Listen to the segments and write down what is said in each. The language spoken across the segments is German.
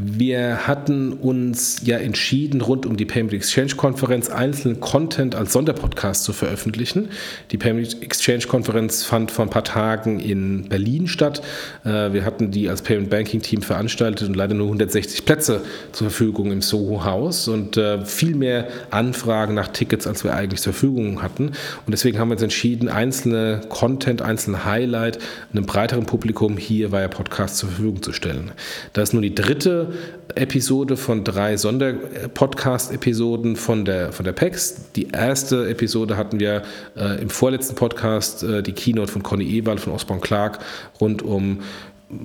Wir hatten uns ja entschieden, rund um die Payment Exchange Konferenz einzelnen Content als Sonderpodcast zu veröffentlichen. Die Payment Exchange Konferenz fand vor ein paar Tagen in Berlin statt. Äh, wir hatten die als Payment Banking Team veranstaltet und leider nur 160 Plätze zur Verfügung im Soho Haus und äh, viel mehr Anfragen nach Tickets, als wir eigentlich zur Verfügung hatten. Und deswegen haben wir uns entschieden, einzelne Content, einzelne Highlight einem breiteren Publikum hier via Podcast zur Verfügung zu stellen. Das ist nur die dritte Episode von drei Sonderpodcast-Episoden von der, von der PEX. Die erste Episode hatten wir äh, im vorletzten Podcast, äh, die Keynote von Conny Ewald von Osborne Clark rund um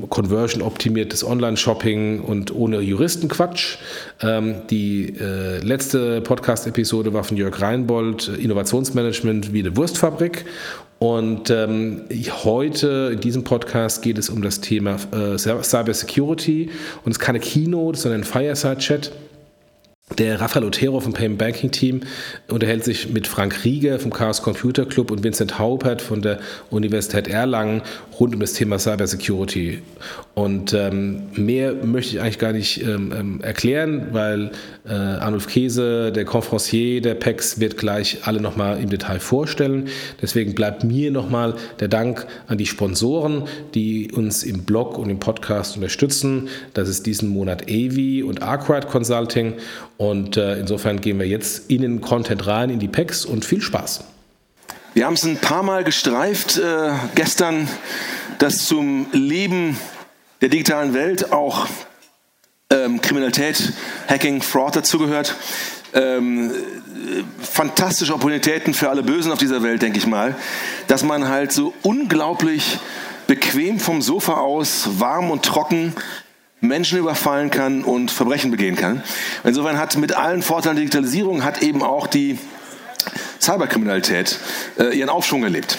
Conversion-optimiertes Online-Shopping und ohne Juristenquatsch. Ähm, die äh, letzte Podcast-Episode war von Jörg Reinbold, Innovationsmanagement wie eine Wurstfabrik. Und ähm, heute in diesem Podcast geht es um das Thema äh, Cyber Security und es ist keine Keynote, sondern ein Fireside-Chat. Der Rafael Otero vom Payment Banking Team unterhält sich mit Frank Rieger vom Chaos Computer Club und Vincent Haupert von der Universität Erlangen rund um das Thema Cyber Security. Und ähm, mehr möchte ich eigentlich gar nicht ähm, ähm, erklären, weil äh, Arnulf Käse, der Conferencier der PEX, wird gleich alle nochmal im Detail vorstellen. Deswegen bleibt mir nochmal der Dank an die Sponsoren, die uns im Blog und im Podcast unterstützen. Das ist diesen Monat AVI und Arkwright Consulting. Äh, insofern gehen wir jetzt in den Content rein, in die PEX und viel Spaß. Wir haben es ein paar Mal gestreift äh, gestern, dass zum Leben der digitalen Welt auch ähm, Kriminalität, Hacking, Fraud dazugehört. Ähm, fantastische Opportunitäten für alle Bösen auf dieser Welt, denke ich mal, dass man halt so unglaublich bequem vom Sofa aus, warm und trocken Menschen überfallen kann und Verbrechen begehen kann. Insofern hat mit allen Vorteilen der Digitalisierung hat eben auch die Cyberkriminalität äh, ihren Aufschwung erlebt.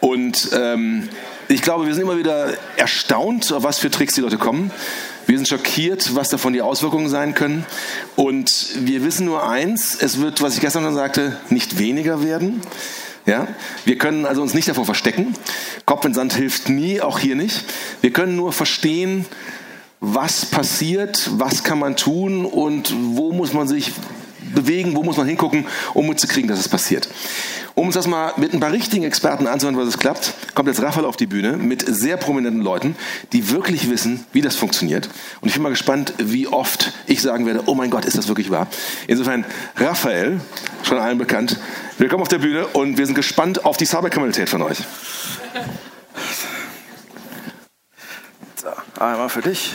Und ähm, ich glaube, wir sind immer wieder erstaunt, auf was für Tricks die Leute kommen. Wir sind schockiert, was davon die Auswirkungen sein können. Und wir wissen nur eins, es wird, was ich gestern schon sagte, nicht weniger werden. Ja? Wir können also uns nicht davor verstecken. Kopf in Sand hilft nie, auch hier nicht. Wir können nur verstehen, was passiert, was kann man tun und wo muss man sich bewegen, wo muss man hingucken, um mitzukriegen, dass es passiert. Um uns das mal mit ein paar richtigen Experten anzuhören, was es klappt, kommt jetzt Raphael auf die Bühne mit sehr prominenten Leuten, die wirklich wissen, wie das funktioniert. Und ich bin mal gespannt, wie oft ich sagen werde, oh mein Gott, ist das wirklich wahr? Insofern, Raphael, schon allen bekannt, willkommen auf der Bühne und wir sind gespannt auf die Cyberkriminalität von euch. So, einmal für dich.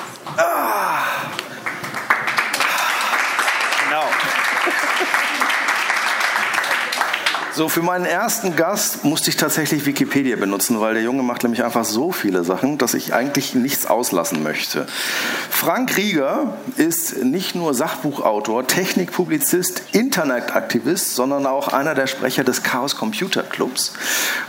So, für meinen ersten Gast musste ich tatsächlich Wikipedia benutzen, weil der Junge macht nämlich einfach so viele Sachen, dass ich eigentlich nichts auslassen möchte. Frank Rieger ist nicht nur Sachbuchautor, Technikpublizist, Internetaktivist, sondern auch einer der Sprecher des Chaos Computer Clubs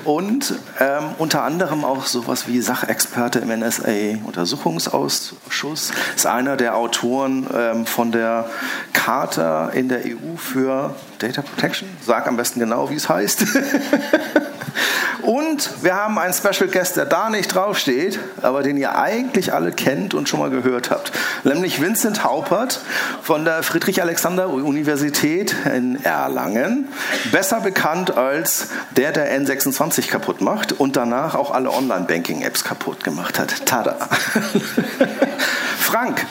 und ähm, unter anderem auch sowas wie Sachexperte im NSA-Untersuchungsausschuss. Ist einer der Autoren ähm, von der Charta in der EU für Data Protection. Sag am besten genau, wie es heißt. und wir haben einen Special Guest, der da nicht draufsteht, aber den ihr eigentlich alle kennt und schon mal gehört habt. Nämlich Vincent Haupert von der Friedrich-Alexander-Universität in Erlangen. Besser bekannt als der, der N26 kaputt macht und danach auch alle Online-Banking-Apps kaputt gemacht hat. Tada! Frank,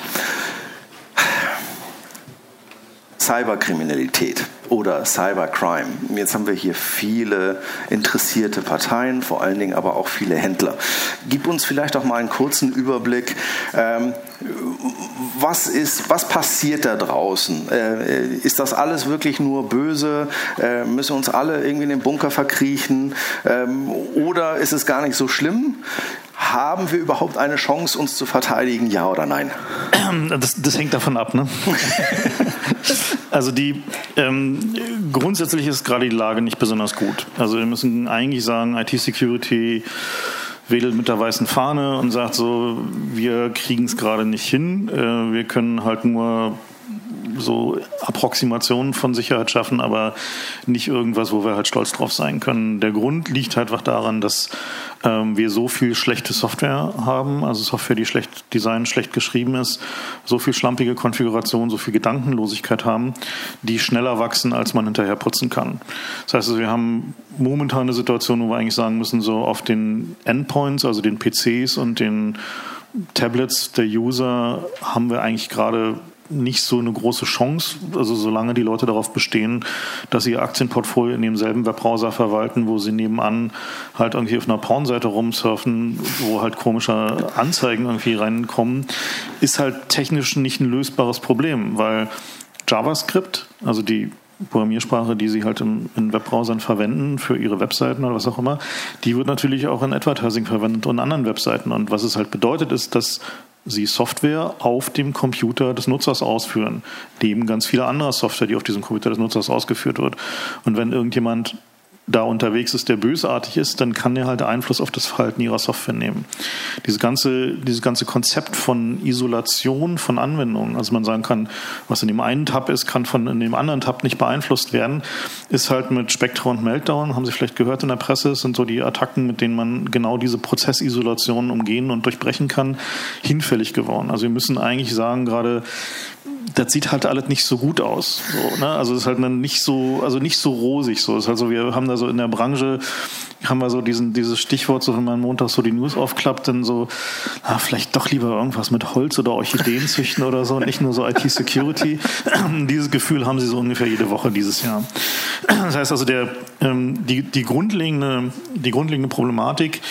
Cyberkriminalität oder Cybercrime. Jetzt haben wir hier viele interessierte Parteien, vor allen Dingen aber auch viele Händler. Gib uns vielleicht auch mal einen kurzen Überblick. Ähm, was, ist, was passiert da draußen? Äh, ist das alles wirklich nur böse? Äh, müssen uns alle irgendwie in den Bunker verkriechen? Ähm, oder ist es gar nicht so schlimm? Haben wir überhaupt eine Chance, uns zu verteidigen, ja oder nein? Das, das hängt davon ab. Ne? also die, Ähm, grundsätzlich ist gerade die Lage nicht besonders gut. Also wir müssen eigentlich sagen, IT-Security wedelt mit der weißen Fahne und sagt so, wir kriegen es gerade nicht hin. Äh, wir können halt nur so Approximationen von Sicherheit schaffen, aber nicht irgendwas, wo wir halt stolz drauf sein können. Der Grund liegt halt einfach daran, dass ähm, wir so viel schlechte Software haben, also Software, die schlecht design, schlecht geschrieben ist, so viel schlampige Konfiguration, so viel Gedankenlosigkeit haben, die schneller wachsen, als man hinterher putzen kann. Das heißt, also, wir haben momentan eine Situation, wo wir eigentlich sagen müssen, so auf den Endpoints, also den PCs und den Tablets der User haben wir eigentlich gerade nicht so eine große Chance. Also solange die Leute darauf bestehen, dass sie ihr Aktienportfolio in demselben Webbrowser verwalten, wo sie nebenan halt irgendwie auf einer Pornseite rumsurfen, wo halt komische Anzeigen irgendwie reinkommen, ist halt technisch nicht ein lösbares Problem, weil JavaScript, also die Programmiersprache, die sie halt in Webbrowsern verwenden für ihre Webseiten oder was auch immer, die wird natürlich auch in Advertising verwendet und anderen Webseiten. Und was es halt bedeutet, ist, dass sie Software auf dem Computer des Nutzers ausführen, neben ganz viele andere Software, die auf diesem Computer des Nutzers ausgeführt wird. Und wenn irgendjemand da unterwegs ist, der bösartig ist, dann kann er halt Einfluss auf das Verhalten ihrer Software nehmen. Dieses ganze, dieses ganze Konzept von Isolation von Anwendungen, also man sagen kann, was in dem einen Tab ist, kann von in dem anderen Tab nicht beeinflusst werden, ist halt mit Spectre und Meltdown, haben Sie vielleicht gehört in der Presse, sind so die Attacken, mit denen man genau diese Prozessisolation umgehen und durchbrechen kann, hinfällig geworden. Also wir müssen eigentlich sagen, gerade das sieht halt alles nicht so gut aus. So, ne? Also ist halt nicht so, also nicht so rosig. So, ist halt so, wir haben da so in der Branche haben wir so diesen, dieses Stichwort, so wenn man Montag so die News aufklappt, dann so, ah, vielleicht doch lieber irgendwas mit Holz oder Orchideen züchten oder so, nicht nur so IT-Security. dieses Gefühl haben sie so ungefähr jede Woche dieses Jahr. Das heißt also, der, ähm, die, die, grundlegende, die grundlegende Problematik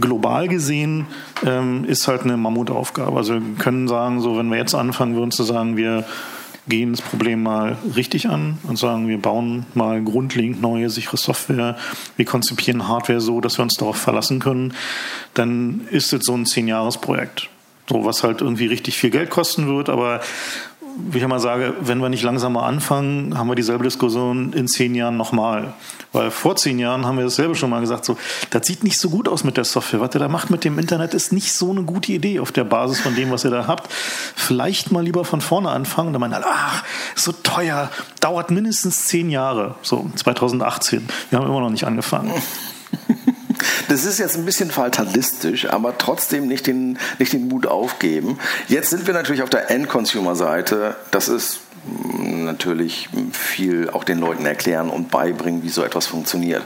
global gesehen ähm, ist halt eine Mammutaufgabe. Also wir können sagen, so wenn wir jetzt anfangen würden zu sagen, wir gehen das Problem mal richtig an und sagen, wir bauen mal grundlegend neue, sichere Software, wir konzipieren Hardware so, dass wir uns darauf verlassen können, dann ist es so ein Zehn-Jahres-Projekt. So, was halt irgendwie richtig viel Geld kosten wird, aber wie ich immer sage, wenn wir nicht langsamer anfangen, haben wir dieselbe Diskussion in zehn Jahren nochmal. Weil vor zehn Jahren haben wir dasselbe schon mal gesagt, so, das sieht nicht so gut aus mit der Software. Was ihr da macht mit dem Internet ist nicht so eine gute Idee auf der Basis von dem, was ihr da habt. Vielleicht mal lieber von vorne anfangen. Da meinen alle, ach, so teuer, dauert mindestens zehn Jahre. So, 2018. Wir haben immer noch nicht angefangen. Das ist jetzt ein bisschen fatalistisch, aber trotzdem nicht den, nicht den Mut aufgeben. Jetzt sind wir natürlich auf der End-Consumer-Seite. Das ist natürlich viel auch den Leuten erklären und beibringen, wie so etwas funktioniert.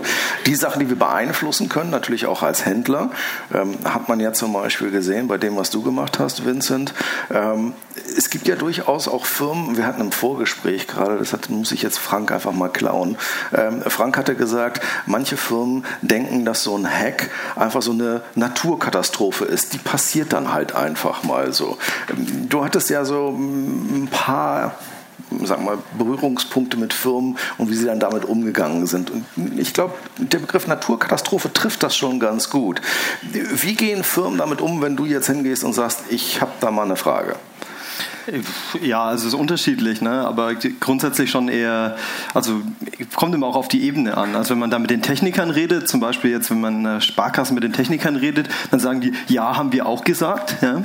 Die Sachen, die wir beeinflussen können, natürlich auch als Händler, ähm, hat man ja zum Beispiel gesehen bei dem, was du gemacht hast, Vincent. Ähm, es gibt ja durchaus auch Firmen, wir hatten im Vorgespräch gerade, das hat, muss ich jetzt Frank einfach mal klauen. Ähm, Frank hatte gesagt, manche Firmen denken, dass so ein Hack einfach so eine Naturkatastrophe ist. Die passiert dann halt einfach mal so. Ähm, du hattest ja so ein paar sagen wir mal, Berührungspunkte mit Firmen und wie sie dann damit umgegangen sind. Und ich glaube, der Begriff Naturkatastrophe trifft das schon ganz gut. Wie gehen Firmen damit um, wenn du jetzt hingehst und sagst, ich habe da mal eine Frage? Ja, also es ist unterschiedlich, ne? aber grundsätzlich schon eher, also kommt immer auch auf die Ebene an. Also wenn man da mit den Technikern redet, zum Beispiel jetzt, wenn man Sparkassen mit den Technikern redet, dann sagen die, ja, haben wir auch gesagt. Ja?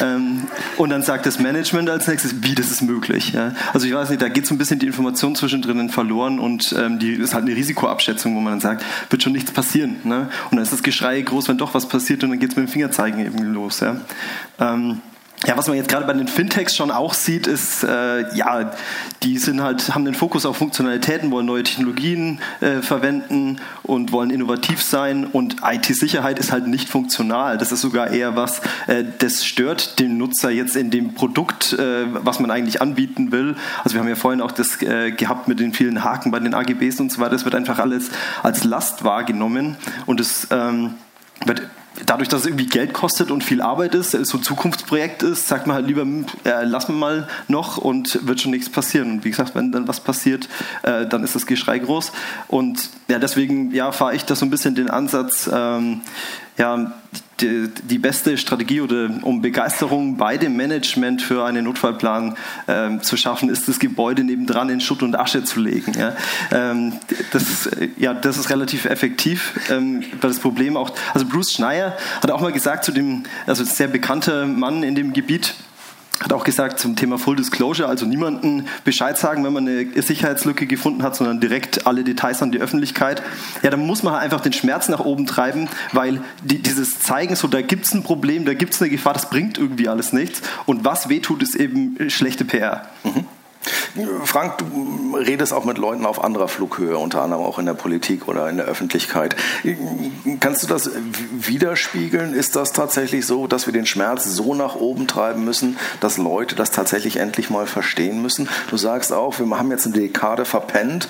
Ähm, und dann sagt das Management als nächstes, wie das ist möglich. Ja? Also ich weiß nicht, da geht so ein bisschen die Information zwischendrin verloren und ähm, die ist halt eine Risikoabschätzung, wo man dann sagt, wird schon nichts passieren. Ne? Und dann ist das Geschrei groß, wenn doch was passiert und dann geht es mit dem Fingerzeigen eben los. Ja? Ähm, ja, was man jetzt gerade bei den Fintechs schon auch sieht, ist, äh, ja, die sind halt, haben den Fokus auf Funktionalitäten, wollen neue Technologien äh, verwenden und wollen innovativ sein und IT-Sicherheit ist halt nicht funktional. Das ist sogar eher was, äh, das stört den Nutzer jetzt in dem Produkt, äh, was man eigentlich anbieten will. Also wir haben ja vorhin auch das äh, gehabt mit den vielen Haken bei den AGBs und so weiter. Das wird einfach alles als Last wahrgenommen und es ähm, wird dadurch, dass es irgendwie Geld kostet und viel Arbeit ist, so ein Zukunftsprojekt ist, sagt man halt lieber, äh, lass mir mal noch und wird schon nichts passieren. Und wie gesagt, wenn dann was passiert, äh, dann ist das Geschrei groß. Und ja, deswegen ja, fahre ich da so ein bisschen den Ansatz, ähm, ja, die, die, beste Strategie oder um Begeisterung bei dem Management für einen Notfallplan ähm, zu schaffen, ist das Gebäude nebendran in Schutt und Asche zu legen. Ja, ähm, das, ja, das ist relativ effektiv, ähm, weil das Problem auch, also Bruce Schneier hat auch mal gesagt zu dem, also sehr bekannter Mann in dem Gebiet, hat auch gesagt zum Thema Full Disclosure, also niemanden Bescheid sagen, wenn man eine Sicherheitslücke gefunden hat, sondern direkt alle Details an die Öffentlichkeit. Ja, dann muss man halt einfach den Schmerz nach oben treiben, weil die, dieses Zeigen, so da gibt es ein Problem, da gibt es eine Gefahr, das bringt irgendwie alles nichts. Und was wehtut, ist eben schlechte PR. Mhm. Frank, du redest auch mit Leuten auf anderer Flughöhe, unter anderem auch in der Politik oder in der Öffentlichkeit. Kannst du das widerspiegeln? Ist das tatsächlich so, dass wir den Schmerz so nach oben treiben müssen, dass Leute das tatsächlich endlich mal verstehen müssen? Du sagst auch, wir haben jetzt eine Dekade verpennt.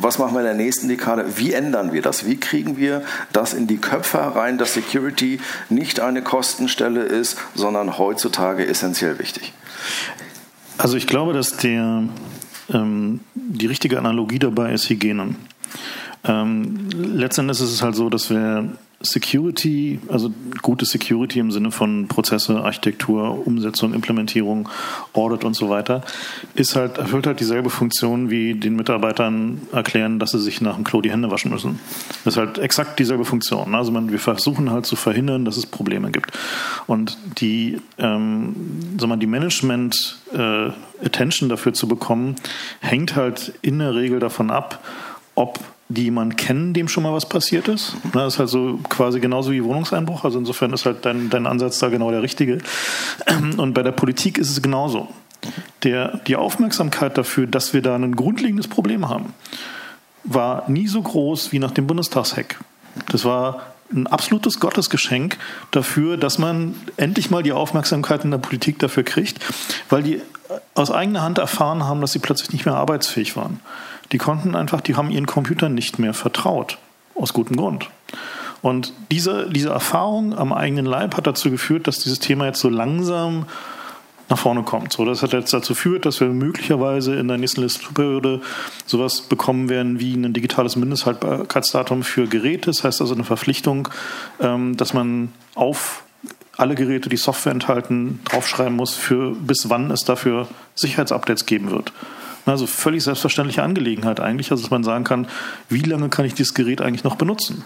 Was machen wir in der nächsten Dekade? Wie ändern wir das? Wie kriegen wir das in die Köpfe herein, dass Security nicht eine Kostenstelle ist, sondern heutzutage essentiell wichtig? Also ich glaube, dass der, ähm, die richtige Analogie dabei ist Hygiene. Ähm, letztendlich ist es halt so, dass wir Security, also gute Security im Sinne von Prozesse, Architektur, Umsetzung, Implementierung, Audit und so weiter, ist halt, erfüllt halt dieselbe Funktion wie den Mitarbeitern erklären, dass sie sich nach dem Klo die Hände waschen müssen. Das ist halt exakt dieselbe Funktion. Also man, wir versuchen halt zu verhindern, dass es Probleme gibt. Und die, ähm, die Management äh, Attention dafür zu bekommen, hängt halt in der Regel davon ab, ob die jemanden kennen, dem schon mal was passiert ist. Das ist halt so quasi genauso wie Wohnungseinbruch. Also insofern ist halt dein, dein Ansatz da genau der richtige. Und bei der Politik ist es genauso. Der, die Aufmerksamkeit dafür, dass wir da ein grundlegendes Problem haben, war nie so groß wie nach dem Bundestagshack. Das war ein absolutes Gottesgeschenk dafür, dass man endlich mal die Aufmerksamkeit in der Politik dafür kriegt, weil die aus eigener Hand erfahren haben, dass sie plötzlich nicht mehr arbeitsfähig waren. Die konnten einfach, die haben ihren Computern nicht mehr vertraut. Aus gutem Grund. Und diese, diese Erfahrung am eigenen Leib hat dazu geführt, dass dieses Thema jetzt so langsam nach vorne kommt. So, das hat jetzt dazu geführt, dass wir möglicherweise in der nächsten Legislaturperiode sowas bekommen werden wie ein digitales Mindesthaltbarkeitsdatum für Geräte. Das heißt also eine Verpflichtung, ähm, dass man auf alle Geräte, die Software enthalten, draufschreiben muss, für bis wann es dafür Sicherheitsupdates geben wird. Also völlig selbstverständliche Angelegenheit eigentlich, also dass man sagen kann, wie lange kann ich dieses Gerät eigentlich noch benutzen?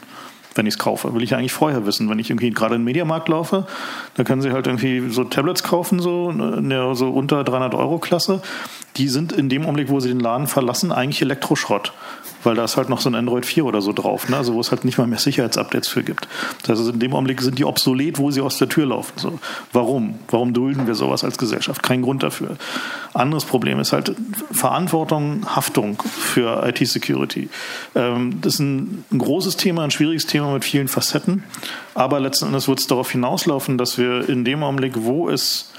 wenn ich es kaufe. Will ich eigentlich vorher wissen. Wenn ich irgendwie gerade in den Mediamarkt laufe, dann können Sie halt irgendwie so Tablets kaufen, so der so unter 300 Euro Klasse. Die sind in dem Augenblick, wo Sie den Laden verlassen, eigentlich Elektroschrott weil da ist halt noch so ein Android 4 oder so drauf, ne? also wo es halt nicht mal mehr Sicherheitsupdates für gibt. Das heißt, in dem Augenblick sind die obsolet, wo sie aus der Tür laufen. So. Warum? Warum dulden wir sowas als Gesellschaft? Kein Grund dafür. Anderes Problem ist halt Verantwortung, Haftung für IT-Security. Ähm, das ist ein, ein großes Thema, ein schwieriges Thema mit vielen Facetten, aber letzten Endes wird es darauf hinauslaufen, dass wir in dem Augenblick, wo es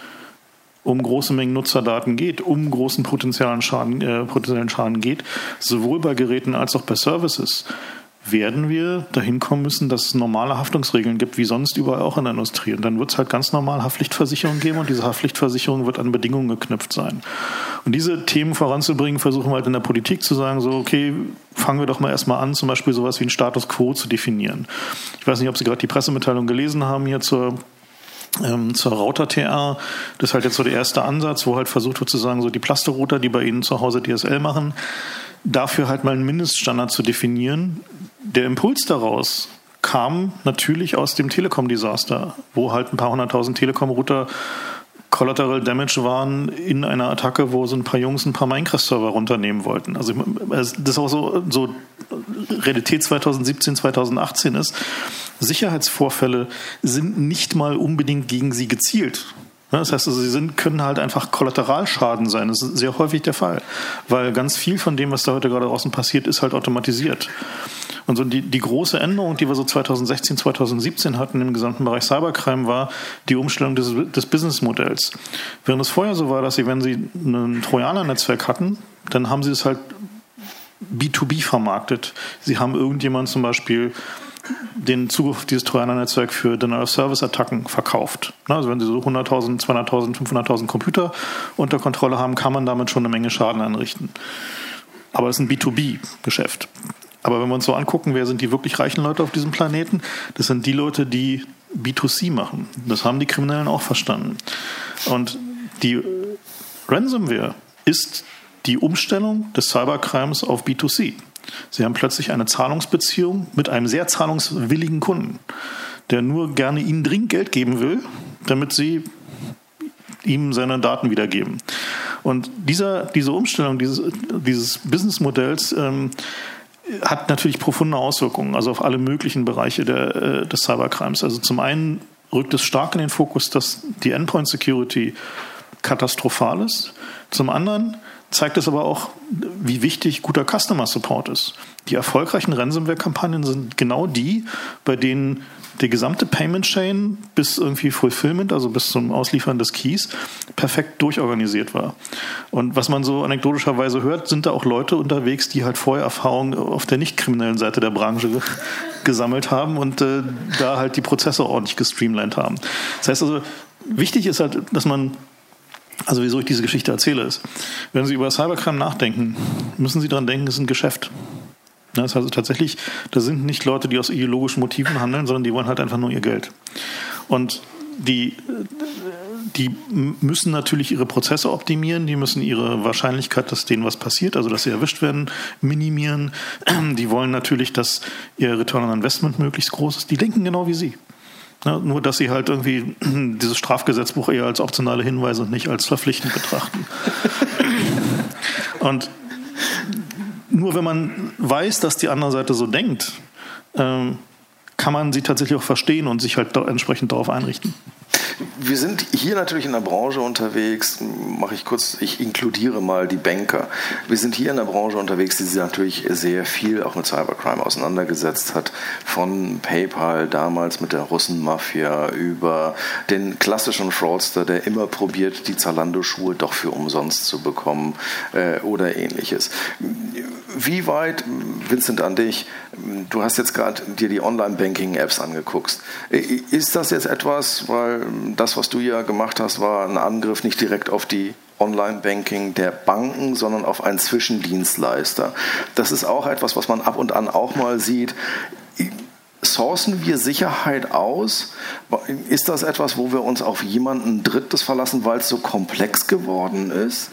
um große Mengen Nutzerdaten geht, um großen potenziellen Schaden, äh, potenziellen Schaden geht, sowohl bei Geräten als auch bei Services, werden wir dahin kommen müssen, dass es normale Haftungsregeln gibt, wie sonst überall auch in der Industrie. Und dann wird es halt ganz normal Haftpflichtversicherung geben und diese Haftpflichtversicherung wird an Bedingungen geknüpft sein. Und diese Themen voranzubringen, versuchen wir halt in der Politik zu sagen, so, okay, fangen wir doch mal erstmal an, zum Beispiel sowas wie ein Status Quo zu definieren. Ich weiß nicht, ob Sie gerade die Pressemitteilung gelesen haben hier zur ähm, zur Router TR. Das ist halt jetzt so der erste Ansatz, wo halt versucht wird zu sagen, so die Plasterrouter, die bei Ihnen zu Hause DSL machen, dafür halt mal einen Mindeststandard zu definieren. Der Impuls daraus kam natürlich aus dem Telekom-Desaster, wo halt ein paar hunderttausend Telekom-Router Collateral Damage waren in einer Attacke, wo so ein paar Jungs ein paar Minecraft-Server runternehmen wollten. Also das ist auch so, so Realität 2017, 2018 ist. Sicherheitsvorfälle sind nicht mal unbedingt gegen sie gezielt. Das heißt, also, sie sind, können halt einfach Kollateralschaden sein. Das ist sehr häufig der Fall, weil ganz viel von dem, was da heute gerade draußen passiert, ist halt automatisiert. Und so die, die große Änderung, die wir so 2016, 2017 hatten im gesamten Bereich Cybercrime, war die Umstellung des, des Businessmodells. Während es vorher so war, dass sie, wenn sie ein Trojaner-Netzwerk hatten, dann haben sie es halt B2B vermarktet. Sie haben irgendjemand zum Beispiel den Zugriff auf dieses Trojaner-Netzwerk für Denial-of-Service-Attacken verkauft. Also wenn Sie so 100.000, 200.000, 500.000 Computer unter Kontrolle haben, kann man damit schon eine Menge Schaden anrichten. Aber es ist ein B2B-Geschäft. Aber wenn wir uns so angucken, wer sind die wirklich reichen Leute auf diesem Planeten? Das sind die Leute, die B2C machen. Das haben die Kriminellen auch verstanden. Und die Ransomware ist die Umstellung des Cybercrimes auf B2C. Sie haben plötzlich eine Zahlungsbeziehung mit einem sehr zahlungswilligen Kunden, der nur gerne Ihnen dringend Geld geben will, damit Sie ihm seine Daten wiedergeben. Und dieser, diese Umstellung dieses, dieses Businessmodells ähm, hat natürlich profunde Auswirkungen, also auf alle möglichen Bereiche der, äh, des Cybercrimes. Also zum einen rückt es stark in den Fokus, dass die Endpoint Security katastrophal ist. Zum anderen zeigt es aber auch, wie wichtig guter Customer Support ist. Die erfolgreichen Ransomware-Kampagnen sind genau die, bei denen die gesamte Payment Chain bis irgendwie Fulfillment, also bis zum Ausliefern des Keys, perfekt durchorganisiert war. Und was man so anekdotischerweise hört, sind da auch Leute unterwegs, die halt vorher Erfahrungen auf der nicht kriminellen Seite der Branche gesammelt haben und äh, da halt die Prozesse ordentlich gestreamlined haben. Das heißt also, wichtig ist halt, dass man also wieso ich diese Geschichte erzähle, ist, wenn Sie über Cybercrime nachdenken, müssen Sie daran denken, es ist ein Geschäft. Das heißt also tatsächlich, da sind nicht Leute, die aus ideologischen Motiven handeln, sondern die wollen halt einfach nur ihr Geld. Und die, die müssen natürlich ihre Prozesse optimieren, die müssen ihre Wahrscheinlichkeit, dass denen was passiert, also dass sie erwischt werden, minimieren. Die wollen natürlich, dass ihr Return on Investment möglichst groß ist. Die denken genau wie Sie. Ja, nur, dass sie halt irgendwie dieses Strafgesetzbuch eher als optionale Hinweise und nicht als verpflichtend betrachten. und nur wenn man weiß, dass die andere Seite so denkt, ähm, kann man sie tatsächlich auch verstehen und sich halt entsprechend darauf einrichten. Wir sind hier natürlich in der Branche unterwegs, mache ich kurz, ich inkludiere mal die Banker. Wir sind hier in der Branche unterwegs, die sich natürlich sehr viel auch mit Cybercrime auseinandergesetzt hat. Von PayPal damals mit der Russenmafia über den klassischen Fraudster, der immer probiert, die Zalando-Schuhe doch für umsonst zu bekommen äh, oder ähnliches. Wie weit, Vincent, an dich, du hast jetzt gerade dir die Online-Banking-Apps angeguckt. Ist das jetzt etwas, weil das, was du ja gemacht hast, war ein Angriff nicht direkt auf die Online-Banking der Banken, sondern auf einen Zwischendienstleister. Das ist auch etwas, was man ab und an auch mal sieht. Sourcen wir Sicherheit aus? Ist das etwas, wo wir uns auf jemanden Drittes verlassen, weil es so komplex geworden ist?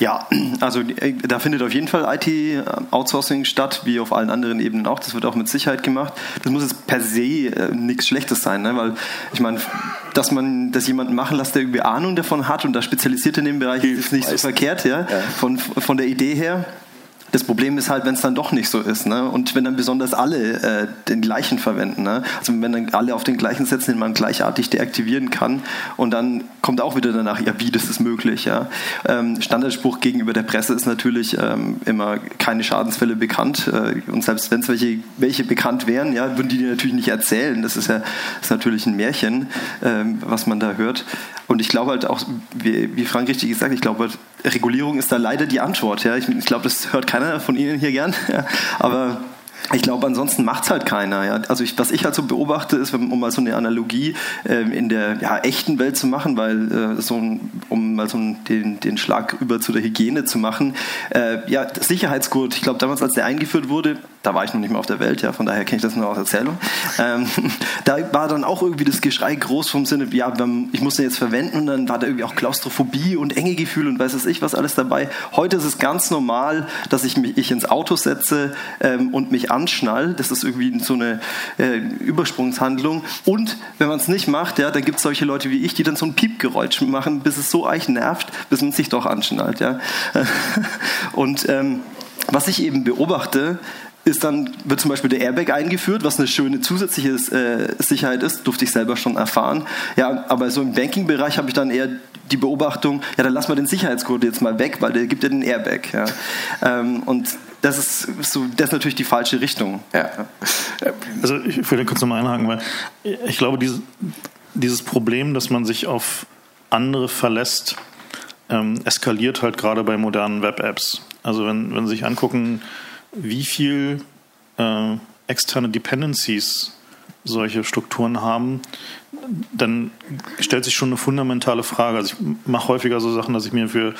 Ja, also äh, da findet auf jeden Fall IT-Outsourcing statt, wie auf allen anderen Ebenen auch. Das wird auch mit Sicherheit gemacht. Das muss jetzt per se äh, nichts Schlechtes sein, ne? weil ich meine, dass man das jemanden machen lässt, der irgendwie Ahnung davon hat und da spezialisiert in dem Bereich, ist nicht so verkehrt, ja? ja. Von, von der Idee her. Das Problem ist halt, wenn es dann doch nicht so ist. Ne? Und wenn dann besonders alle äh, den gleichen verwenden. Ne? Also wenn dann alle auf den gleichen setzen, den man gleichartig deaktivieren kann. Und dann kommt auch wieder danach, ja, wie, das ist möglich. Ja? Ähm, Standardspruch gegenüber der Presse ist natürlich ähm, immer keine Schadensfälle bekannt. Äh, und selbst wenn es welche, welche bekannt wären, ja, würden die dir natürlich nicht erzählen. Das ist ja ist natürlich ein Märchen, ähm, was man da hört. Und ich glaube halt auch, wie, wie Frank richtig gesagt, ich glaube, halt, Regulierung ist da leider die Antwort. Ja? Ich, ich glaube, das hört keiner von Ihnen hier gern. Aber ich glaube, ansonsten macht es halt keiner. Ja? Also ich, was ich halt so beobachte, ist, um mal so eine Analogie ähm, in der ja, echten Welt zu machen, weil äh, so ein, um mal so den, den Schlag über zu der Hygiene zu machen, äh, ja, Sicherheitsgurt, ich glaube damals, als der eingeführt wurde, da war ich noch nicht mehr auf der Welt, ja, von daher kenne ich das nur aus Erzählung. Ähm, da war dann auch irgendwie das Geschrei groß vom Sinne, ja, ich muss den jetzt verwenden und dann war da irgendwie auch Klaustrophobie und enge Gefühle und weiß es ich was alles dabei. Heute ist es ganz normal, dass ich mich ich ins Auto setze ähm, und mich anschnall. Das ist irgendwie so eine äh, Übersprungshandlung. Und wenn man es nicht macht, ja, dann gibt es solche Leute wie ich, die dann so ein Piepgeräusch machen, bis es so euch nervt, bis man sich doch anschnallt. Ja. und ähm, was ich eben beobachte, ist dann, wird zum Beispiel der Airbag eingeführt, was eine schöne zusätzliche äh, Sicherheit ist, durfte ich selber schon erfahren. Ja, aber so im Banking-Bereich habe ich dann eher die Beobachtung, ja, dann lassen wir den Sicherheitscode jetzt mal weg, weil der gibt ja den Airbag. Ja. Ähm, und das ist, so, das ist natürlich die falsche Richtung. Ja. Also ich will kurz nochmal einhaken, weil ich glaube, dieses, dieses Problem, dass man sich auf andere verlässt, ähm, eskaliert halt gerade bei modernen Web-Apps. Also wenn, wenn Sie sich angucken, wie viel äh, externe Dependencies solche Strukturen haben, dann stellt sich schon eine fundamentale Frage. Also ich mache häufiger so Sachen, dass ich mir für,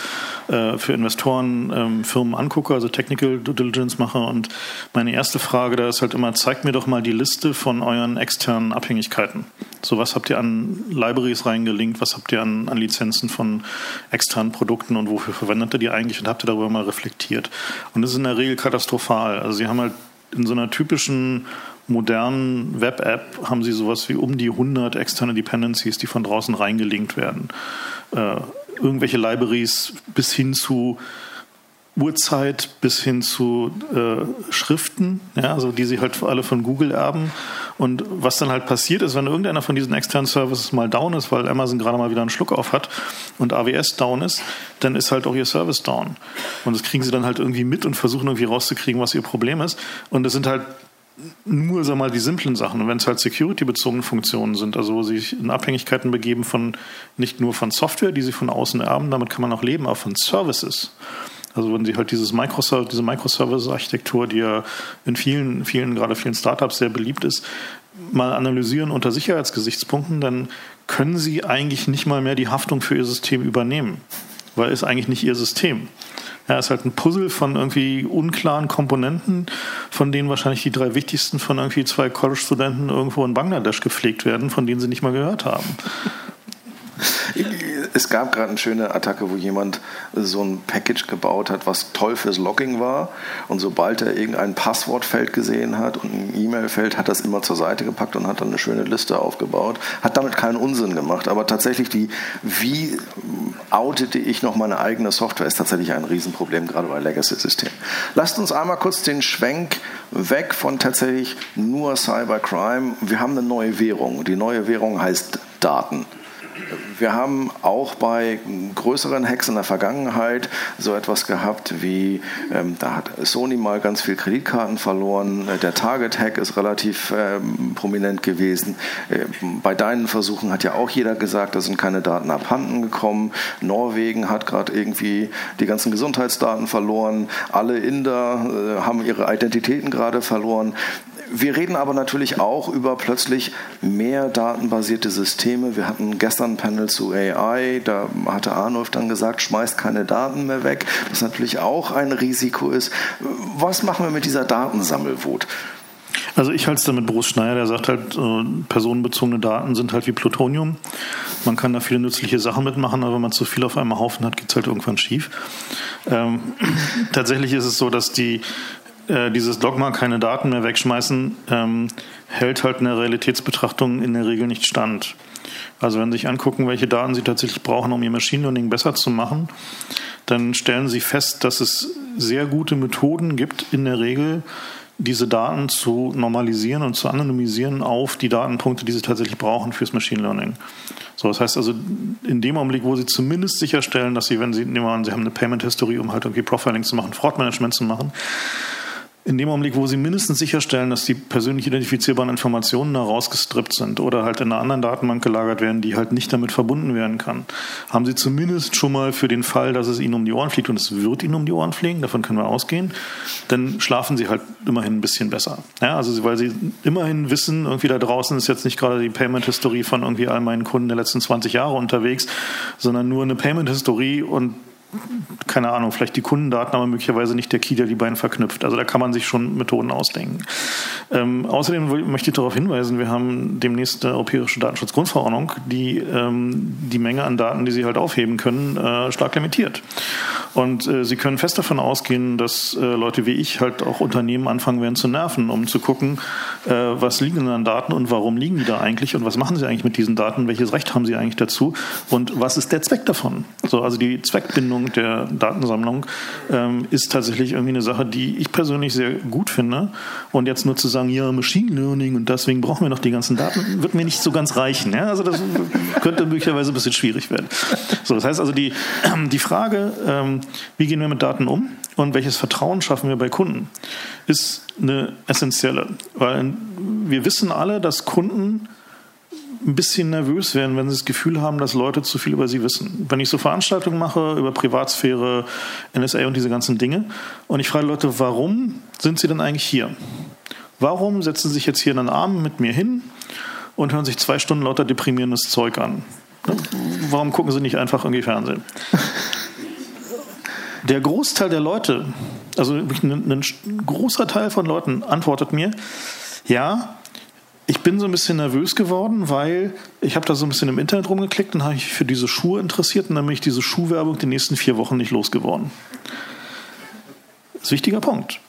äh, für Investoren ähm, Firmen angucke, also Technical Due Diligence mache. Und meine erste Frage da ist halt immer, zeigt mir doch mal die Liste von euren externen Abhängigkeiten. So, was habt ihr an Libraries reingelinkt? Was habt ihr an, an Lizenzen von externen Produkten und wofür verwendet ihr die eigentlich? Und habt ihr darüber mal reflektiert? Und das ist in der Regel katastrophal. Also sie haben halt in so einer typischen modernen Web-App haben sie sowas wie um die 100 externe Dependencies, die von draußen reingelinkt werden. Äh, irgendwelche Libraries bis hin zu Uhrzeit bis hin zu äh, Schriften, ja, also die sie halt alle von Google erben. Und was dann halt passiert ist, wenn irgendeiner von diesen externen Services mal down ist, weil Amazon gerade mal wieder einen Schluck auf hat und AWS down ist, dann ist halt auch ihr Service down. Und das kriegen sie dann halt irgendwie mit und versuchen irgendwie rauszukriegen, was ihr Problem ist. Und das sind halt nur sag mal die simplen Sachen. Und wenn es halt security-bezogene Funktionen sind, also wo sie sich in Abhängigkeiten begeben von nicht nur von Software, die sie von außen erben, damit kann man auch leben, aber von Services. Also wenn Sie halt dieses Microservice, diese Microservice-Architektur, die ja in vielen, vielen, gerade vielen Startups sehr beliebt ist, mal analysieren unter Sicherheitsgesichtspunkten, dann können Sie eigentlich nicht mal mehr die Haftung für Ihr System übernehmen, weil es eigentlich nicht Ihr System. Ja, ist halt ein Puzzle von irgendwie unklaren Komponenten, von denen wahrscheinlich die drei wichtigsten von irgendwie zwei College-Studenten irgendwo in Bangladesch gepflegt werden, von denen sie nicht mal gehört haben. Es gab gerade eine schöne Attacke, wo jemand so ein Package gebaut hat, was toll fürs Logging war. Und sobald er irgendein Passwortfeld gesehen hat und ein E-Mail-Feld, hat das immer zur Seite gepackt und hat dann eine schöne Liste aufgebaut. Hat damit keinen Unsinn gemacht. Aber tatsächlich die, wie outete ich noch meine eigene Software, ist tatsächlich ein Riesenproblem, gerade bei Legacy-Systemen. Lasst uns einmal kurz den Schwenk weg von tatsächlich nur Cybercrime. Wir haben eine neue Währung. Die neue Währung heißt Daten. Wir haben auch bei größeren Hacks in der Vergangenheit so etwas gehabt wie, ähm, da hat Sony mal ganz viel Kreditkarten verloren, der Target-Hack ist relativ ähm, prominent gewesen. Äh, bei deinen Versuchen hat ja auch jeder gesagt, da sind keine Daten abhanden gekommen. Norwegen hat gerade irgendwie die ganzen Gesundheitsdaten verloren. Alle Inder äh, haben ihre Identitäten gerade verloren. Wir reden aber natürlich auch über plötzlich mehr datenbasierte Systeme. Wir hatten gestern ein Panel zu AI, da hatte Arnulf dann gesagt, schmeißt keine Daten mehr weg, was natürlich auch ein Risiko ist. Was machen wir mit dieser Datensammelwut? Also ich halte es da mit Bruce Schneier, der sagt halt, äh, personenbezogene Daten sind halt wie Plutonium. Man kann da viele nützliche Sachen mitmachen, aber wenn man zu viel auf einem Haufen hat, geht es halt irgendwann schief. Ähm, tatsächlich ist es so, dass die äh, dieses Dogma, keine Daten mehr wegschmeißen, ähm, hält halt in der Realitätsbetrachtung in der Regel nicht stand. Also wenn Sie sich angucken, welche Daten Sie tatsächlich brauchen, um Ihr Machine Learning besser zu machen, dann stellen Sie fest, dass es sehr gute Methoden gibt, in der Regel diese Daten zu normalisieren und zu anonymisieren auf die Datenpunkte, die Sie tatsächlich brauchen fürs Machine Learning. So, das heißt also, in dem Augenblick, wo Sie zumindest sicherstellen, dass Sie, wenn Sie, nehmen wir an, Sie haben eine Payment History, um halt irgendwie Profiling zu machen, Fraud Management zu machen, in dem Augenblick, wo sie mindestens sicherstellen, dass die persönlich identifizierbaren Informationen da rausgestrippt sind oder halt in einer anderen Datenbank gelagert werden, die halt nicht damit verbunden werden kann, haben sie zumindest schon mal für den Fall, dass es ihnen um die Ohren fliegt und es wird ihnen um die Ohren fliegen, davon können wir ausgehen, dann schlafen sie halt immerhin ein bisschen besser. Ja, also weil sie immerhin wissen, irgendwie da draußen ist jetzt nicht gerade die Payment-Historie von irgendwie all meinen Kunden der letzten 20 Jahre unterwegs, sondern nur eine Payment-Historie und keine Ahnung, vielleicht die Kundendaten, aber möglicherweise nicht der Key, der die beiden verknüpft. Also da kann man sich schon Methoden ausdenken. Ähm, außerdem möchte ich darauf hinweisen, wir haben demnächst eine europäische Datenschutzgrundverordnung, die ähm, die Menge an Daten, die Sie halt aufheben können, äh, stark limitiert. Und äh, Sie können fest davon ausgehen, dass äh, Leute wie ich halt auch Unternehmen anfangen werden zu nerven, um zu gucken, äh, was liegen denn an Daten und warum liegen die da eigentlich und was machen sie eigentlich mit diesen Daten, welches Recht haben sie eigentlich dazu und was ist der Zweck davon? So, also die Zweckbindung der Datensammlung ähm, ist tatsächlich irgendwie eine Sache, die ich persönlich sehr gut finde. Und jetzt nur zu sagen, ja, Machine Learning und deswegen brauchen wir noch die ganzen Daten, wird mir nicht so ganz reichen. Ja? Also das könnte möglicherweise ein bisschen schwierig werden. So, das heißt also die, die Frage, ähm, wie gehen wir mit Daten um und welches Vertrauen schaffen wir bei Kunden, ist eine essentielle. Weil wir wissen alle, dass Kunden ein bisschen nervös werden, wenn sie das Gefühl haben, dass Leute zu viel über sie wissen. Wenn ich so Veranstaltungen mache über Privatsphäre, NSA und diese ganzen Dinge und ich frage Leute, warum sind sie denn eigentlich hier? Warum setzen sie sich jetzt hier in den Arm mit mir hin und hören sich zwei Stunden lauter deprimierendes Zeug an. Warum gucken sie nicht einfach irgendwie Fernsehen? Der Großteil der Leute, also ein, ein großer Teil von Leuten antwortet mir, ja, ich bin so ein bisschen nervös geworden, weil ich habe da so ein bisschen im Internet rumgeklickt und habe mich für diese Schuhe interessiert und dann bin ich diese Schuhwerbung die nächsten vier Wochen nicht losgeworden. Das ist ein wichtiger Punkt.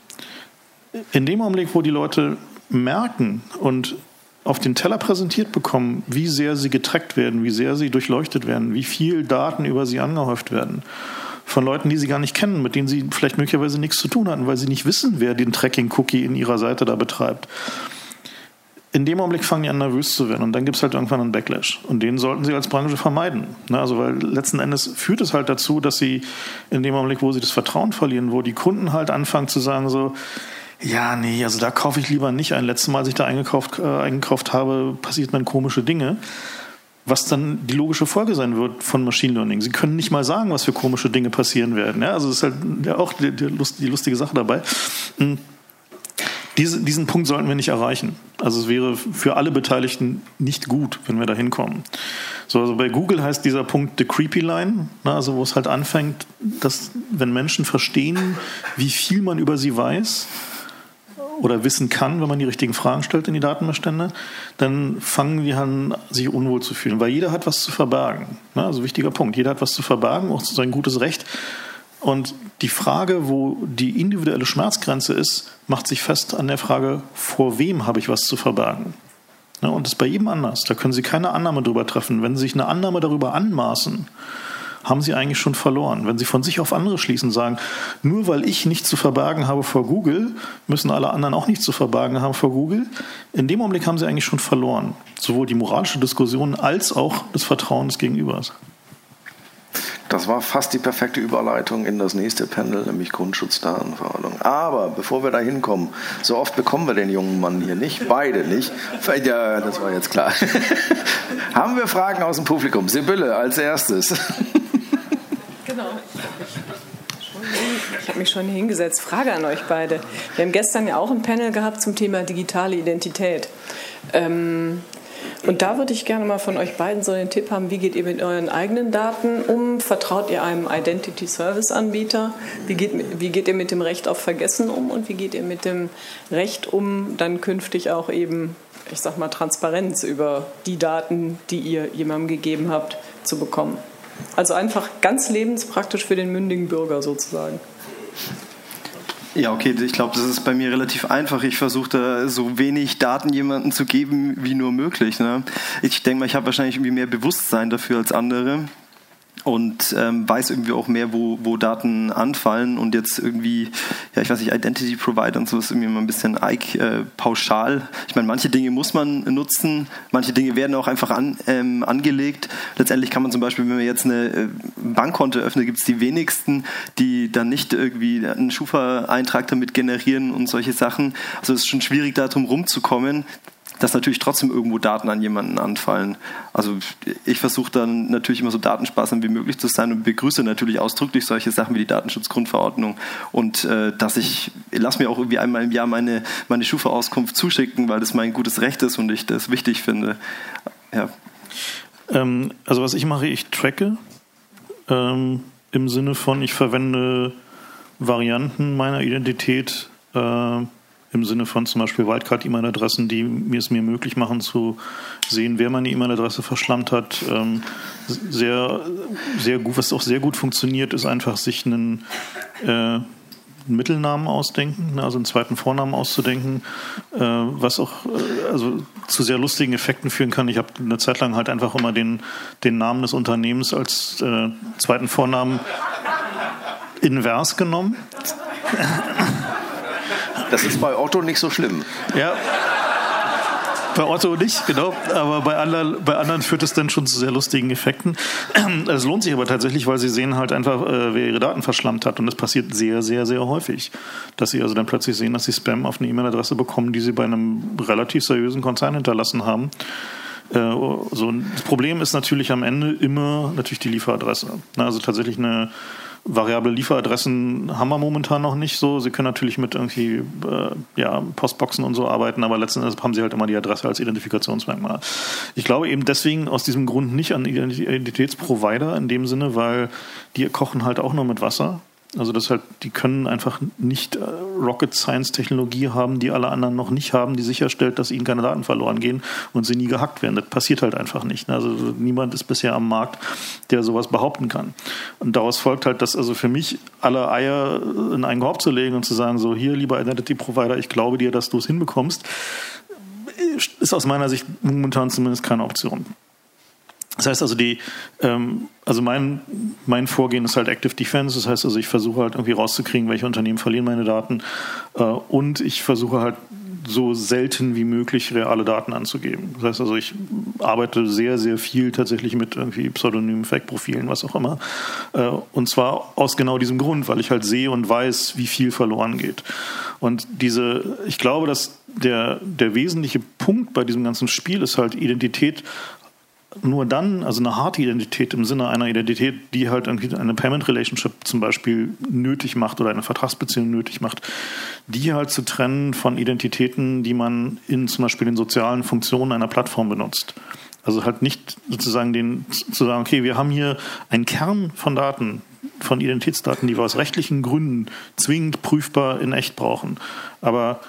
In dem Augenblick, wo die Leute merken und auf den Teller präsentiert bekommen, wie sehr sie getrackt werden, wie sehr sie durchleuchtet werden, wie viel Daten über sie angehäuft werden. Von Leuten, die sie gar nicht kennen, mit denen sie vielleicht möglicherweise nichts zu tun hatten, weil sie nicht wissen, wer den Tracking-Cookie in ihrer Seite da betreibt. In dem Augenblick fangen die an, nervös zu werden und dann gibt es halt irgendwann einen Backlash. Und den sollten sie als Branche vermeiden. Ne, also, weil letzten Endes führt es halt dazu, dass sie in dem Augenblick, wo sie das Vertrauen verlieren, wo die Kunden halt anfangen zu sagen, so, ja, nee, also da kaufe ich lieber nicht ein. Letztes Mal, als ich da eingekauft, äh, eingekauft habe, passierten komische Dinge. Was dann die logische Folge sein wird von Machine Learning. Sie können nicht mal sagen, was für komische Dinge passieren werden. Ja, also das ist halt auch die, die, die lustige Sache dabei. Hm. Diese, diesen Punkt sollten wir nicht erreichen. Also es wäre für alle Beteiligten nicht gut, wenn wir da hinkommen. So, also bei Google heißt dieser Punkt the creepy line, ne, also wo es halt anfängt, dass wenn Menschen verstehen, wie viel man über sie weiß, oder wissen kann, wenn man die richtigen Fragen stellt in die Datenbestände, dann fangen die an, sich unwohl zu fühlen, weil jeder hat was zu verbergen. Ne? Also wichtiger Punkt, jeder hat was zu verbergen, auch sein gutes Recht. Und die Frage, wo die individuelle Schmerzgrenze ist, macht sich fest an der Frage, vor wem habe ich was zu verbergen. Ne? Und das ist bei jedem anders. Da können Sie keine Annahme darüber treffen. Wenn Sie sich eine Annahme darüber anmaßen, haben sie eigentlich schon verloren. Wenn sie von sich auf andere schließen, sagen, nur weil ich nichts zu verbergen habe vor Google, müssen alle anderen auch nichts zu verbergen haben vor Google. In dem Augenblick haben sie eigentlich schon verloren. Sowohl die moralische Diskussion als auch das Vertrauen des Gegenübers. Das war fast die perfekte Überleitung in das nächste Panel, nämlich Grundschutzdatenverordnung. Aber bevor wir da hinkommen, so oft bekommen wir den jungen Mann hier nicht, beide nicht. Ja, das war jetzt klar. Haben wir Fragen aus dem Publikum? Sibylle als erstes. Genau. Ich habe mich schon hingesetzt. Frage an euch beide. Wir haben gestern ja auch ein Panel gehabt zum Thema digitale Identität. Ähm, und da würde ich gerne mal von euch beiden so den Tipp haben, wie geht ihr mit euren eigenen Daten um? Vertraut ihr einem Identity Service Anbieter? Wie geht, wie geht ihr mit dem Recht auf Vergessen um? Und wie geht ihr mit dem Recht um, dann künftig auch eben, ich sag mal, Transparenz über die Daten, die ihr jemandem gegeben habt, zu bekommen? Also einfach ganz lebenspraktisch für den mündigen Bürger sozusagen. Ja, okay, ich glaube, das ist bei mir relativ einfach. Ich versuche da so wenig Daten jemandem zu geben wie nur möglich. Ne? Ich denke mal, ich habe wahrscheinlich irgendwie mehr Bewusstsein dafür als andere und ähm, weiß irgendwie auch mehr, wo, wo Daten anfallen und jetzt irgendwie, ja, ich weiß nicht, Identity Provider und so ist irgendwie immer ein bisschen äh, pauschal. Ich meine, manche Dinge muss man nutzen, manche Dinge werden auch einfach an, ähm, angelegt. Letztendlich kann man zum Beispiel, wenn man jetzt eine äh, Bankkonto öffnet, gibt es die wenigsten, die dann nicht irgendwie einen Schufa-Eintrag damit generieren und solche Sachen. Also es ist schon schwierig, da drum rumzukommen dass natürlich trotzdem irgendwo Daten an jemanden anfallen. Also ich versuche dann natürlich immer so datensparsam wie möglich zu sein und begrüße natürlich ausdrücklich solche Sachen wie die Datenschutzgrundverordnung und äh, dass ich, lass mir auch irgendwie einmal im Jahr meine, meine Schufa-Auskunft zuschicken, weil das mein gutes Recht ist und ich das wichtig finde. Ja. Ähm, also was ich mache, ich tracke ähm, im Sinne von, ich verwende Varianten meiner Identität äh, im Sinne von zum Beispiel Wildcard-E-Mail-Adressen, die mir es mir möglich machen zu sehen, wer meine E-Mail-Adresse verschlammt hat. Ähm, sehr, sehr gut, was auch sehr gut funktioniert, ist einfach sich einen äh, Mittelnamen ausdenken, ne, also einen zweiten Vornamen auszudenken, äh, was auch äh, also zu sehr lustigen Effekten führen kann. Ich habe eine Zeit lang halt einfach immer den, den Namen des Unternehmens als äh, zweiten Vornamen invers genommen. Das ist bei Otto nicht so schlimm. Ja. Bei Otto nicht, genau. Aber bei anderen, bei anderen führt es dann schon zu sehr lustigen Effekten. Es lohnt sich aber tatsächlich, weil sie sehen halt einfach, äh, wer ihre Daten verschlammt hat. Und das passiert sehr, sehr, sehr häufig. Dass sie also dann plötzlich sehen, dass sie Spam auf eine E-Mail-Adresse bekommen, die sie bei einem relativ seriösen Konzern hinterlassen haben. Äh, das Problem ist natürlich am Ende immer natürlich die Lieferadresse. Also tatsächlich eine variable Lieferadressen haben wir momentan noch nicht so. Sie können natürlich mit irgendwie äh, ja, Postboxen und so arbeiten, aber letzten Endes haben sie halt immer die Adresse als Identifikationsmerkmal. Ich glaube eben deswegen aus diesem Grund nicht an Identitätsprovider in dem Sinne, weil die kochen halt auch nur mit Wasser also das halt, die können einfach nicht äh, Rocket Science Technologie haben, die alle anderen noch nicht haben, die sicherstellt, dass ihnen keine Daten verloren gehen und sie nie gehackt werden. Das passiert halt einfach nicht. Ne? Also niemand ist bisher am Markt, der sowas behaupten kann. Und daraus folgt halt, dass also für mich alle Eier in einen Korb zu legen und zu sagen, so hier, lieber Identity Provider, ich glaube dir, dass du es hinbekommst, ist aus meiner Sicht momentan zumindest keine Option. Das heißt also, die, ähm, also mein, mein Vorgehen ist halt Active Defense. Das heißt also, ich versuche halt irgendwie rauszukriegen, welche Unternehmen verlieren meine Daten. Äh, und ich versuche halt so selten wie möglich reale Daten anzugeben. Das heißt also, ich arbeite sehr, sehr viel tatsächlich mit irgendwie Pseudonymen, Fake-Profilen, was auch immer. Äh, und zwar aus genau diesem Grund, weil ich halt sehe und weiß, wie viel verloren geht. Und diese, ich glaube, dass der, der wesentliche Punkt bei diesem ganzen Spiel ist halt Identität nur dann, also eine harte Identität im Sinne einer Identität, die halt eine Payment Relationship zum Beispiel nötig macht oder eine Vertragsbeziehung nötig macht, die halt zu trennen von Identitäten, die man in zum Beispiel den sozialen Funktionen einer Plattform benutzt. Also halt nicht sozusagen den, zu sagen, okay, wir haben hier einen Kern von Daten, von Identitätsdaten, die wir aus rechtlichen Gründen zwingend prüfbar in echt brauchen. Aber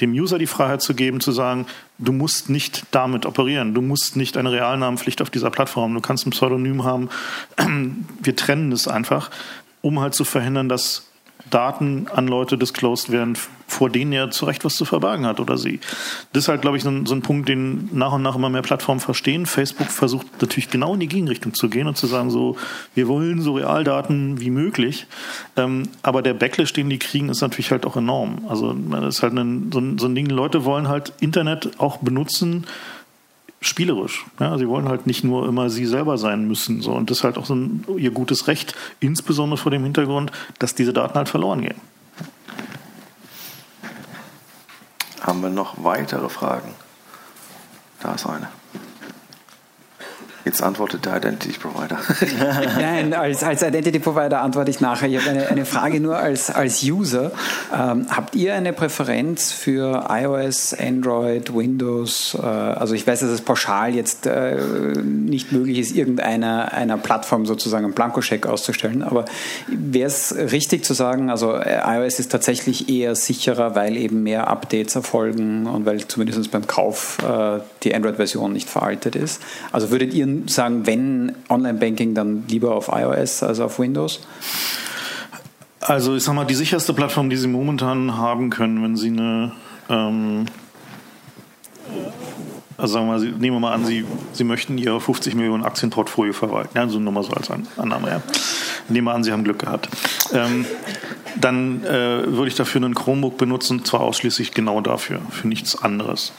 dem User die Freiheit zu geben, zu sagen, du musst nicht damit operieren, du musst nicht eine Realnamenpflicht auf dieser Plattform, du kannst ein Pseudonym haben. Wir trennen es einfach, um halt zu verhindern, dass Daten an Leute disclosed werden, vor denen er zu Recht was zu verbergen hat oder sie. Das ist halt, glaube ich, so ein, so ein, Punkt, den nach und nach immer mehr Plattformen verstehen. Facebook versucht natürlich genau in die Gegenrichtung zu gehen und zu sagen, so, wir wollen so Realdaten wie möglich. Ähm, aber der Backlash, den die kriegen, ist natürlich halt auch enorm. Also das ist halt ein, so, ein, so ein Ding, Leute wollen halt Internet auch benutzen, spielerisch. Ja, sie wollen halt nicht nur immer sie selber sein müssen. So. Und das ist halt auch so ein, ihr gutes Recht, insbesondere vor dem Hintergrund, dass diese Daten halt verloren gehen. Haben wir noch weitere Fragen? Da ist eine. Jetzt antwortet der Identity Provider. Nein, als, als Identity Provider antworte ich nachher. Ich habe eine, eine Frage nur als, als User. Ähm, habt ihr eine Präferenz für iOS, Android, Windows? Äh, also ich weiß, dass es pauschal jetzt äh, nicht möglich ist, irgendeiner einer Plattform sozusagen einen Blankoscheck auszustellen. Aber wäre es richtig zu sagen, also äh, iOS ist tatsächlich eher sicherer, weil eben mehr Updates erfolgen und weil zumindest beim Kauf äh, die Android-Version nicht veraltet ist? Also würdet ihr sagen, wenn Online-Banking, dann lieber auf iOS als auf Windows? Also ich sag mal, die sicherste Plattform, die Sie momentan haben können, wenn Sie eine ähm, also sagen wir mal, nehmen wir mal an, Sie, Sie möchten Ihr 50 Millionen Aktienportfolio verwalten. So nur mal so als Annahme. Ja. Nehmen wir an, Sie haben Glück gehabt. Ähm, dann äh, würde ich dafür einen Chromebook benutzen, zwar ausschließlich genau dafür, für nichts anderes.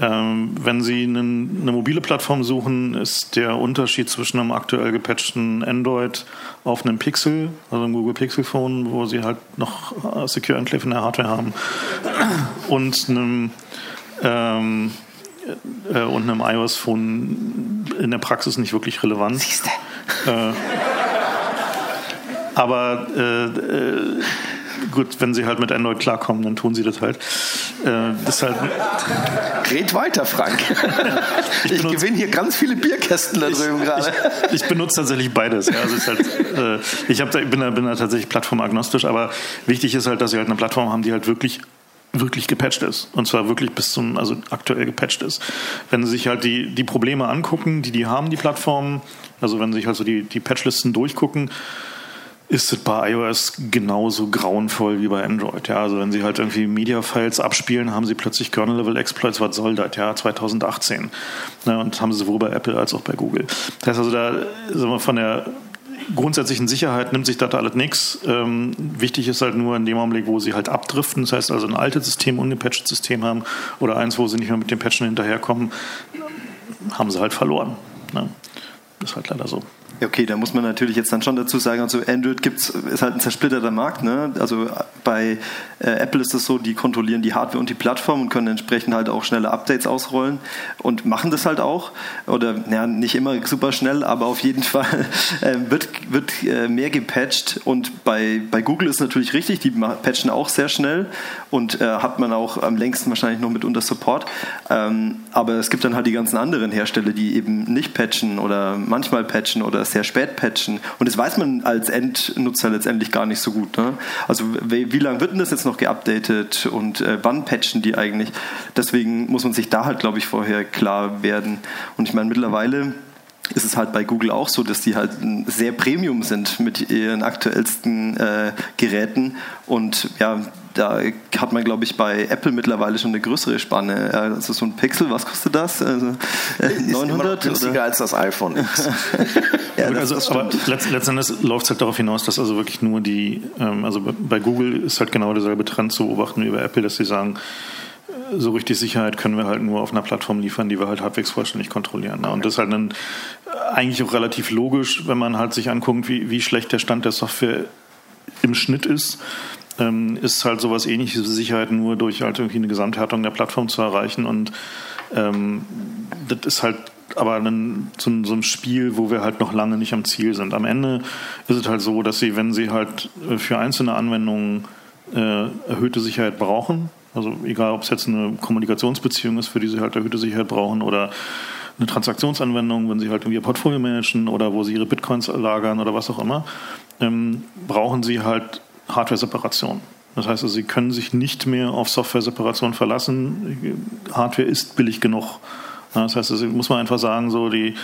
Ähm, wenn Sie einen, eine mobile Plattform suchen, ist der Unterschied zwischen einem aktuell gepatchten Android auf einem Pixel, also einem Google Pixel Phone, wo Sie halt noch äh, Secure Enclave in der Hardware haben, und einem ähm, äh, und einem iOS-Phone in der Praxis nicht wirklich relevant. Siehste. Äh, aber äh, äh, gut, wenn sie halt mit Android klarkommen, dann tun sie das halt. Äh, das halt Red weiter, Frank. ich, ich gewinne hier ganz viele Bierkästen da drüben gerade. Ich, ich, benutze tatsächlich beides. Ja. Also halt, äh, ich da, bin, da, bin da tatsächlich plattformagnostisch, aber wichtig ist halt, dass sie halt eine Plattform haben, die halt wirklich wirklich gepatcht ist. Und zwar wirklich bis zum, also aktuell gepatcht ist. Wenn Sie sich halt die, die Probleme angucken, die die haben, die Plattformen, also wenn Sie sich also die, die Patchlisten durchgucken, ist es bei iOS genauso grauenvoll wie bei Android. Ja, also wenn Sie halt irgendwie Media-Files abspielen, haben Sie plötzlich Kernel-Level-Exploits. Was soll das? Ja, 2018. Ja, und haben Sie sowohl bei Apple als auch bei Google. Das heißt also, da sagen wir, von der grundsätzlichen Sicherheit nimmt sich das alles nichts. Ähm, wichtig ist halt nur in dem Augenblick, wo sie halt abdriften, das heißt also ein altes System, ungepatchtes System haben oder eins, wo sie nicht mehr mit dem Patchen hinterherkommen, haben sie halt verloren. Ne? Das ist halt leider so. Okay, da muss man natürlich jetzt dann schon dazu sagen, also Android gibt's, ist halt ein zersplitterter Markt. Ne? Also bei äh, Apple ist es so, die kontrollieren die Hardware und die Plattform und können entsprechend halt auch schnelle Updates ausrollen und machen das halt auch. Oder ja, nicht immer super schnell, aber auf jeden Fall äh, wird, wird äh, mehr gepatcht. Und bei, bei Google ist natürlich richtig, die patchen auch sehr schnell und äh, hat man auch am längsten wahrscheinlich noch mit unter Support. Ähm, aber es gibt dann halt die ganzen anderen Hersteller, die eben nicht patchen oder manchmal patchen oder sehr spät patchen. Und das weiß man als Endnutzer letztendlich gar nicht so gut. Ne? Also wie, wie lange wird denn das jetzt noch geupdatet und äh, wann patchen die eigentlich? Deswegen muss man sich da halt, glaube ich, vorher klar werden. Und ich meine, mittlerweile ist es halt bei Google auch so, dass die halt sehr Premium sind mit ihren aktuellsten äh, Geräten und ja, da hat man, glaube ich, bei Apple mittlerweile schon eine größere Spanne. Also so ein Pixel, was kostet das? Also, äh, 900? Ist günstiger oder? als das iPhone X. ja, das, also, das aber letztendlich läuft es halt darauf hinaus, dass also wirklich nur die, ähm, also bei Google ist halt genau derselbe Trend zu beobachten wie bei Apple, dass sie sagen, so richtig Sicherheit können wir halt nur auf einer Plattform liefern, die wir halt halbwegs vollständig kontrollieren. Ne? Und das ist halt dann eigentlich auch relativ logisch, wenn man halt sich anguckt, wie, wie schlecht der Stand der Software im Schnitt ist ähm, ist halt sowas ähnliches Sicherheit nur durch halt irgendwie eine Gesamthärtung der Plattform zu erreichen. Und ähm, das ist halt aber ein, so, so, ein Spiel, wo wir halt noch lange nicht am Ziel sind. Am Ende ist es halt so, dass sie, wenn sie halt äh, für einzelne Anwendungen äh, erhöhte Sicherheit brauchen, also egal ob es jetzt eine Kommunikationsbeziehung ist, für die sie halt erhöhte Sicherheit brauchen oder eine Transaktionsanwendung, wenn sie halt irgendwie ihr Portfolio managen oder wo sie ihre Bitcoins lagern oder was auch immer, ähm, brauchen sie halt Hardware-Separation. Das heißt, also, Sie können sich nicht mehr auf Software-Separation verlassen. Hardware ist billig genug. Das heißt, das muss man einfach sagen, so die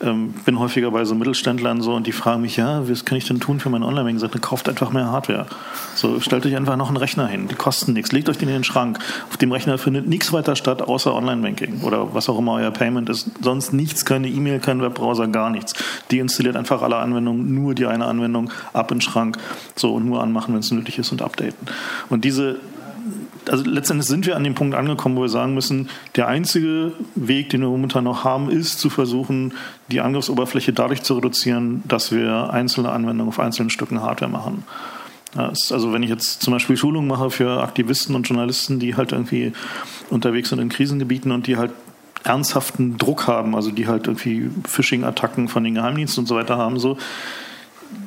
ähm, bin häufiger bei so Mittelständlern so und die fragen mich, ja, was kann ich denn tun für mein Online-Banking? Ich sage, kauft einfach mehr Hardware. So, stellt euch einfach noch einen Rechner hin, die kosten nichts, legt euch den in den Schrank. Auf dem Rechner findet nichts weiter statt, außer Online-Banking oder was auch immer euer Payment ist. Sonst nichts, keine E-Mail, kein Webbrowser, gar nichts. Die installiert einfach alle Anwendungen, nur die eine Anwendung, ab in den Schrank, so und nur anmachen, wenn es nötig ist und updaten. Und diese also letztendlich sind wir an dem Punkt angekommen, wo wir sagen müssen, der einzige Weg, den wir momentan noch haben, ist zu versuchen, die Angriffsoberfläche dadurch zu reduzieren, dass wir einzelne Anwendungen auf einzelnen Stücken Hardware machen. also wenn ich jetzt zum Beispiel Schulungen mache für Aktivisten und Journalisten, die halt irgendwie unterwegs sind in Krisengebieten und die halt ernsthaften Druck haben, also die halt irgendwie Phishing-Attacken von den Geheimdiensten und so weiter haben, so,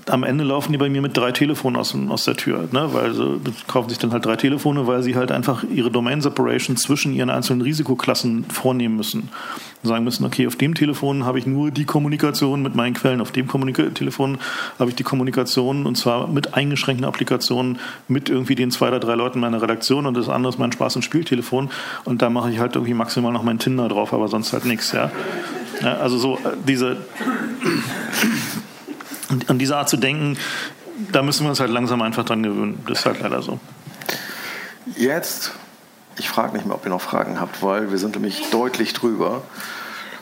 am Ende laufen die bei mir mit drei Telefonen aus, aus der Tür, ne? weil sie kaufen sich dann halt drei Telefone, weil sie halt einfach ihre Domain Separation zwischen ihren einzelnen Risikoklassen vornehmen müssen. Sagen müssen, okay, auf dem Telefon habe ich nur die Kommunikation mit meinen Quellen, auf dem Kommunika Telefon habe ich die Kommunikation und zwar mit eingeschränkten Applikationen mit irgendwie den zwei oder drei Leuten meiner Redaktion und das andere ist mein Spaß- und Spieltelefon und da mache ich halt irgendwie maximal noch mein Tinder drauf, aber sonst halt nichts, ja. ja also so äh, diese und an diese Art zu denken, da müssen wir uns halt langsam einfach dran gewöhnen. Das ist halt leider so. Jetzt, ich frage nicht mehr, ob ihr noch Fragen habt, weil wir sind nämlich deutlich drüber.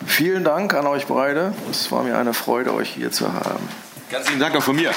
Vielen Dank an euch beide. Es war mir eine Freude, euch hier zu haben. Ganz vielen Dank auch von mir.